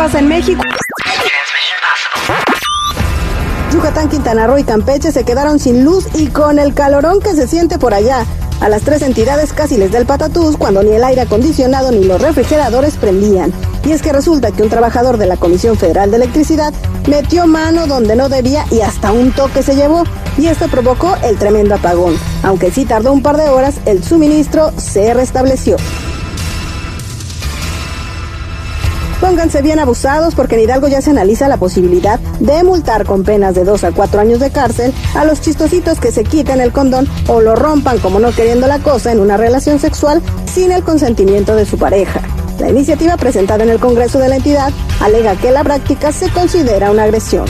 pasa en México. Yucatán, Quintana Roo y Campeche se quedaron sin luz y con el calorón que se siente por allá. A las tres entidades casi les da el patatús cuando ni el aire acondicionado ni los refrigeradores prendían. Y es que resulta que un trabajador de la Comisión Federal de Electricidad metió mano donde no debía y hasta un toque se llevó. Y esto provocó el tremendo apagón. Aunque sí tardó un par de horas, el suministro se restableció. Pónganse bien abusados porque en Hidalgo ya se analiza la posibilidad de multar con penas de 2 a 4 años de cárcel a los chistositos que se quiten el condón o lo rompan como no queriendo la cosa en una relación sexual sin el consentimiento de su pareja. La iniciativa presentada en el Congreso de la entidad alega que la práctica se considera una agresión.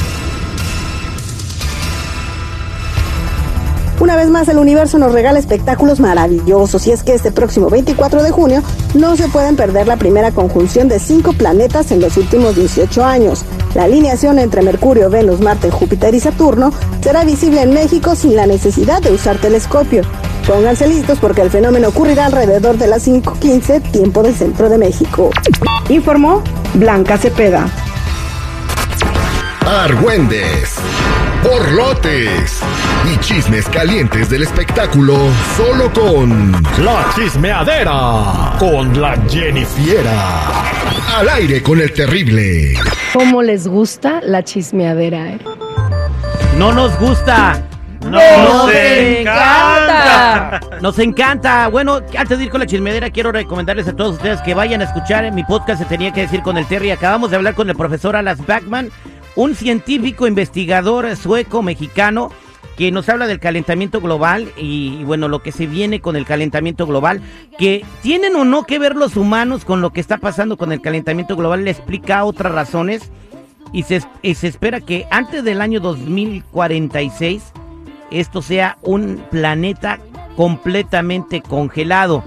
Una vez más, el universo nos regala espectáculos maravillosos y es que este próximo 24 de junio no se pueden perder la primera conjunción de cinco planetas en los últimos 18 años. La alineación entre Mercurio, Venus, Marte, Júpiter y Saturno será visible en México sin la necesidad de usar telescopio. Pónganse listos porque el fenómeno ocurrirá alrededor de las 5.15 tiempo del centro de México. Informó Blanca Cepeda. Argüendes, borlotes y chismes calientes del espectáculo solo con La chismeadera con la Jennifiera. Al aire con el terrible. ¿Cómo les gusta la chismeadera, eh? No nos gusta. ¡Nos encanta! Nos encanta. Bueno, antes de ir con la chismedera, quiero recomendarles a todos ustedes que vayan a escuchar en mi podcast Se Tenía que Decir con el Terry. Acabamos de hablar con el profesor Alas Backman, un científico investigador sueco-mexicano que nos habla del calentamiento global y, bueno, lo que se viene con el calentamiento global, que tienen o no que ver los humanos con lo que está pasando con el calentamiento global, le explica otras razones y se, y se espera que antes del año 2046 esto sea un planeta completamente congelado.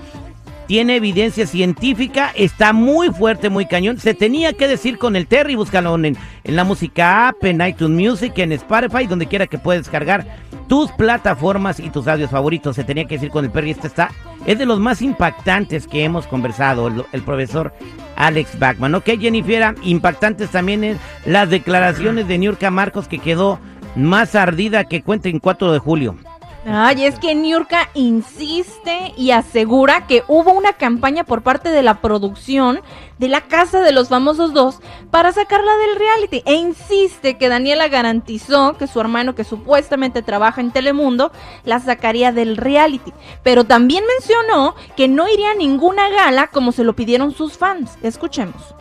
Tiene evidencia científica, está muy fuerte, muy cañón. Se tenía que decir con el Terry, búscalo en, en la música app, en iTunes Music, en Spotify, donde quiera que puedas descargar tus plataformas y tus audios favoritos. Se tenía que decir con el Perry. Este está, es de los más impactantes que hemos conversado, el, profesor Alex Backman. Ok, Jennifer, impactantes también es las declaraciones de Niurka Marcos que quedó más ardida que cuenta en 4 de julio. Ay, es que Niurka insiste y asegura que hubo una campaña por parte de la producción de la Casa de los Famosos 2 para sacarla del reality. E insiste que Daniela garantizó que su hermano, que supuestamente trabaja en Telemundo, la sacaría del reality. Pero también mencionó que no iría a ninguna gala como se lo pidieron sus fans. Escuchemos.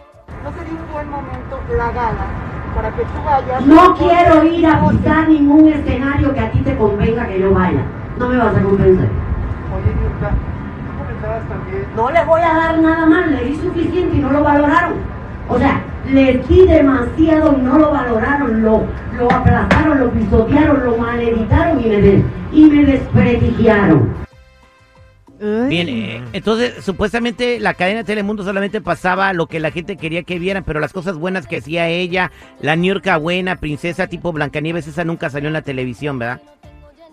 No sería un buen momento la gala para que tú vayas. No quiero ir a buscar ningún escenario que a ti te convenga que yo vaya. No me vas a convencer. Oye, tú comentabas también. No les voy a dar nada más, le di suficiente y no lo valoraron. O sea, les di demasiado y no lo valoraron, lo, lo aplastaron, lo pisotearon, lo maleditaron y me, des- y me desprestigiaron. Bien, eh, entonces supuestamente la cadena de Telemundo solamente pasaba lo que la gente quería que vieran, pero las cosas buenas que hacía ella, la Niurka buena, princesa tipo Blancanieves, esa nunca salió en la televisión, ¿verdad?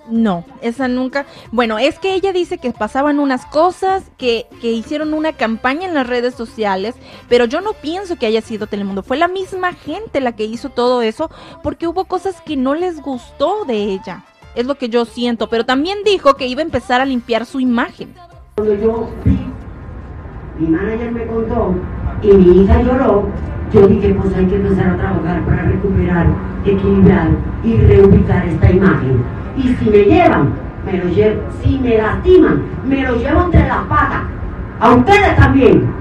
No, esa nunca. Bueno, es que ella dice que pasaban unas cosas, que, que hicieron una campaña en las redes sociales, pero yo no pienso que haya sido Telemundo. Fue la misma gente la que hizo todo eso, porque hubo cosas que no les gustó de ella. Es lo que yo siento, pero también dijo que iba a empezar a limpiar su imagen. Cuando yo vi, mi manager me contó y mi hija lloró, yo dije, pues hay que empezar a trabajar para recuperar, equilibrar y reubicar esta imagen. Y si me llevan, me lo llevo. Si me lastiman, me lo llevo entre las patas. A ustedes también.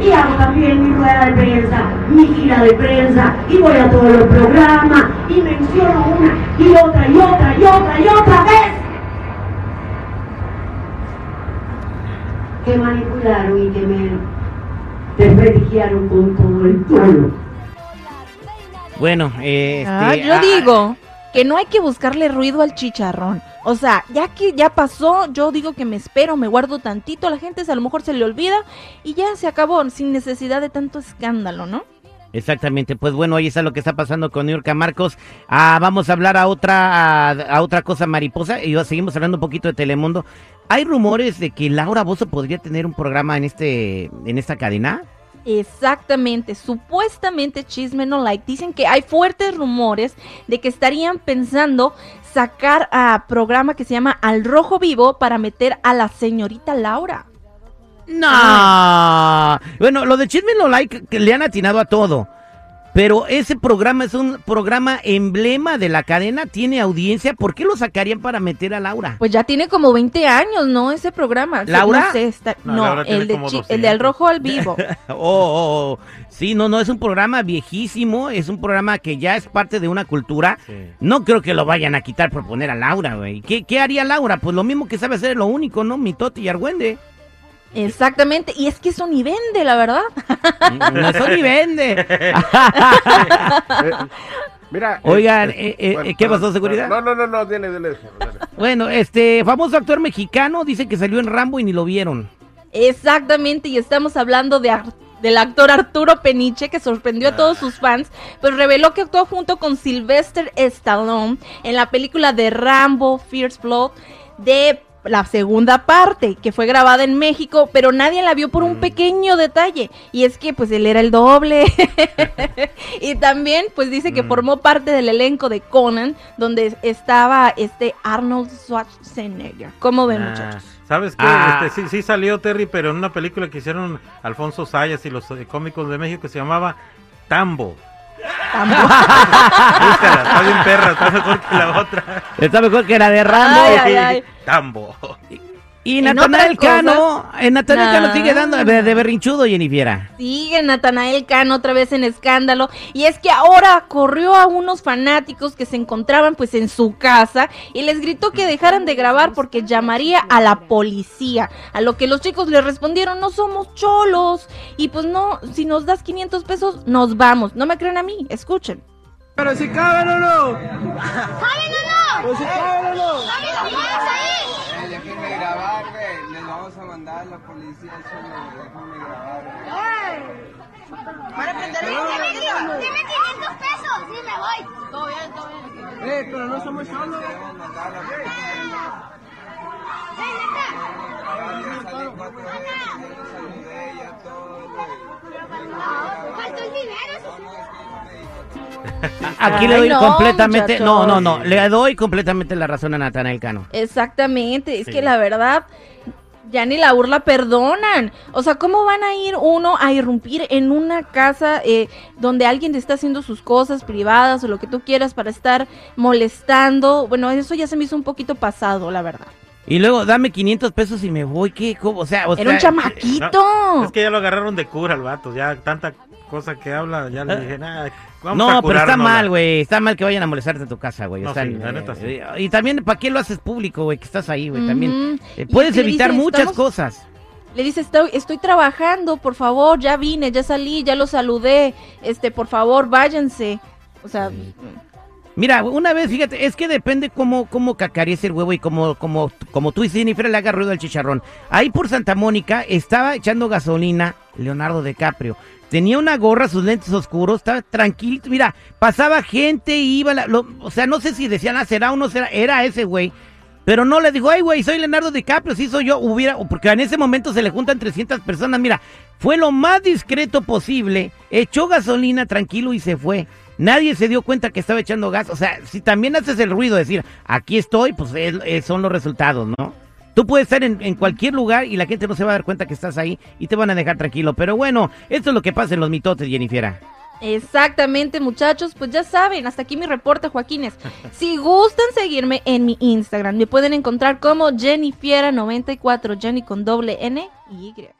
Y hago también mi rueda de prensa, mi gira de prensa, y voy a todos los programas, y menciono una y otra y otra y otra y otra vez. Que manipularon y que me desprestigiaron con todo el pueblo. Bueno, eh, este, Ah, yo ah, digo que no hay que buscarle ruido al chicharrón. O sea, ya que ya pasó, yo digo que me espero, me guardo tantito, la gente a lo mejor se le olvida y ya se acabó, sin necesidad de tanto escándalo, ¿no? Exactamente, pues bueno, ahí está lo que está pasando con Niurka Marcos. Ah, vamos a hablar a otra, a otra cosa mariposa y seguimos hablando un poquito de Telemundo. ¿Hay rumores de que Laura Bozo podría tener un programa en este, en esta cadena? Exactamente, supuestamente Chisme No Like dicen que hay fuertes rumores de que estarían pensando sacar a programa que se llama Al Rojo Vivo para meter a la señorita Laura. No. Bueno, lo de Chisme No Like que le han atinado a todo. Pero ese programa es un programa emblema de la cadena, tiene audiencia. ¿Por qué lo sacarían para meter a Laura? Pues ya tiene como 20 años, ¿no? Ese programa. ¿Laura? No, sé, está- No, no, Laura tiene el, de Chi- el de Al 200. Rojo al Vivo. Oh, oh, oh. sí, no, no, es un programa viejísimo, es un programa que ya es parte de una cultura. Sí. No creo que lo vayan a quitar por poner a Laura, güey. ¿Qué, ¿Qué haría Laura? Pues lo mismo que sabe hacer, lo único, ¿no? Mitote y Argüende. Exactamente, y es que eso ni vende, la verdad. No, eso ni vende. Mira. Oigan, eh, eh, ¿qué pasó, seguridad? No, no, no, no, dile. dile. Bueno, este famoso actor mexicano dice que salió en Rambo y ni lo vieron. Exactamente, y estamos hablando de Ar- del actor Arturo Peniche que sorprendió a todos sus fans, pues reveló que actuó junto con Sylvester Stallone en la película de Rambo Fierce Blood de la segunda parte, que fue grabada en México, pero nadie la vio por un pequeño detalle, y es que pues él era el doble. y también pues dice que formó parte del elenco de Conan, donde estaba este Arnold Schwarzenegger. ¿Cómo ven, Ah, muchachos? ¿Sabes qué? Ah. Este, sí, sí salió Terry, pero en una película que hicieron Alfonso Sayas y los eh, cómicos de México que se llamaba Tambo. Búscala, está bien perra, está mejor que la otra. Está mejor que la de Rambo. Ay, ay, ay. Tambo. Y Natanael Cano, en Natanael Cano sigue dando de, de berrinchudo, Jennifiera. Sigue Natanael Cano otra vez en escándalo y es que ahora corrió a unos fanáticos que se encontraban pues en su casa y les gritó que dejaran de grabar porque llamaría a la policía. A lo que los chicos le respondieron, no somos cholos y pues no, si nos das 500 pesos nos vamos. No me creen a mí, escuchen. Pero si caben o no. ¿Caben o no? Pero si caben o no. Déjenme grabar, güey. Les la policía, cholo. Déjenme grabar, güey. Para prender el Dime 500 pesos, sí me voy. Todo bien, todo bien. Eh, pero no somos solos. Me Aquí Ay, le doy no, completamente, no, no, no, le doy completamente la razón a Natanael Cano. Exactamente, es Sí. que la verdad ya ni la burla perdonan. O sea, ¿cómo van a ir uno a irrumpir en una casa eh, donde alguien te está haciendo sus cosas privadas o lo que tú quieras para estar molestando? Bueno, eso ya se me hizo un poquito pasado, la verdad. Y luego dame 500 pesos y me voy, ¿qué? ¿Cómo? O sea, o Era sea, un chamaquito. No, es que ya lo agarraron de cura al vato, ya tanta cosa que habla, ya le dije, nada, vamos Ah. No, a pero está curárnosla". mal, güey. Está mal que vayan a molestarte en tu casa, güey. No, sí, neta, eh, Y también, ¿para qué lo haces público, güey? Que estás ahí, güey. También. Eh, puedes evitar dice, muchas "Estamos- cosas. Le dice, estoy, estoy trabajando, por favor, ya vine, ya salí, ya lo saludé, este, por favor, váyanse. O sea, Mira, una vez, fíjate, es que depende cómo, cómo cacarece el huevo y cómo, como, como tú y Jennifer le haga ruido al chicharrón. Ahí por Santa Mónica estaba echando gasolina Leonardo DiCaprio. Tenía una gorra, sus lentes oscuros, estaba tranquilo. Mira, pasaba gente, iba, la- lo- o sea, no sé si decían, ah, será o no será, era ese güey. Pero no le dijo, ay, güey, soy Leonardo DiCaprio, sí soy yo. Hubiera, porque en ese momento se le juntan 300 personas. Mira, fue lo más discreto posible. Echó gasolina tranquilo y se fue. Nadie se dio cuenta que estaba echando gas. O sea, si también haces el ruido, decir, aquí estoy, pues es- es- son los resultados, ¿no? Tú puedes estar en, en cualquier lugar y la gente no se va a dar cuenta que estás ahí y te van a dejar tranquilo. Pero bueno, esto es lo que pasa en los mitotes, Jennifiera. Exactamente, muchachos, pues ya saben, hasta aquí mi reporte, Joaquines. Si gustan seguirme en mi Instagram, me pueden encontrar como Jennifiera94, Jenny con doble N y Y.